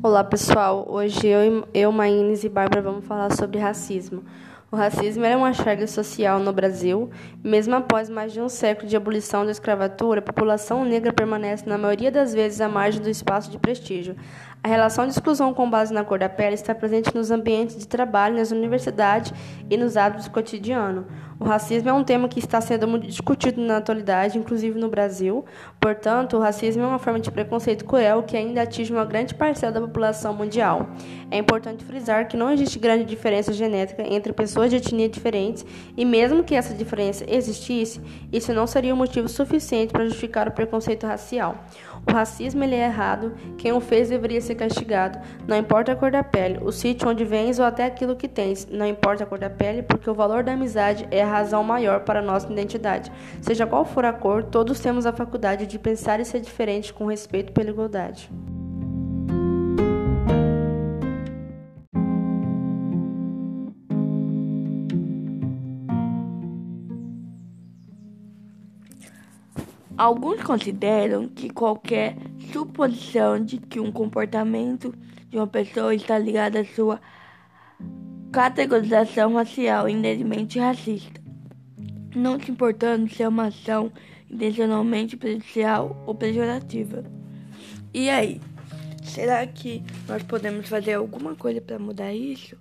Olá pessoal, hoje eu, eu Maínes e Bárbara vamos falar sobre racismo. O racismo é uma charga social no Brasil. Mesmo após mais de um século de abolição da escravatura, a população negra permanece, na maioria das vezes, à margem do espaço de prestígio. A relação de exclusão com base na cor da pele está presente nos ambientes de trabalho, nas universidades e nos hábitos cotidianos. O racismo é um tema que está sendo muito discutido na atualidade, inclusive no Brasil. Portanto, o racismo é uma forma de preconceito cruel que ainda atinge uma grande parcela da população mundial. É importante frisar que não existe grande diferença genética entre pessoas de etnia diferentes, e mesmo que essa diferença existisse, isso não seria um motivo suficiente para justificar o preconceito racial. O racismo ele é errado, quem o fez deveria ser castigado. Não importa a cor da pele, o sítio onde vens ou até aquilo que tens. Não importa a cor da pele, porque o valor da amizade é a razão maior para a nossa identidade. Seja qual for a cor, todos temos a faculdade de pensar e ser diferente com respeito pela igualdade. Alguns consideram que qualquer suposição de que um comportamento de uma pessoa está ligado à sua categorização racial indevidamente racista, não se importando se é uma ação intencionalmente prejudicial ou pejorativa. E aí, será que nós podemos fazer alguma coisa para mudar isso?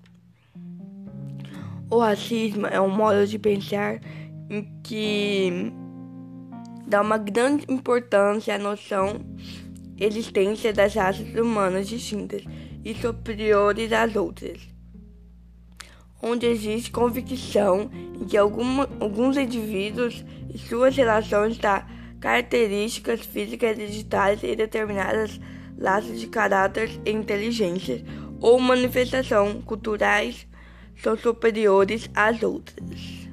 O racismo é um modo de pensar em que dá uma grande importância à noção existência das raças humanas distintas e superiores às outras, onde existe convicção em que alguns indivíduos e suas relações da características físicas digitais e determinadas laços de caráter e inteligência ou manifestação culturais são superiores às outras.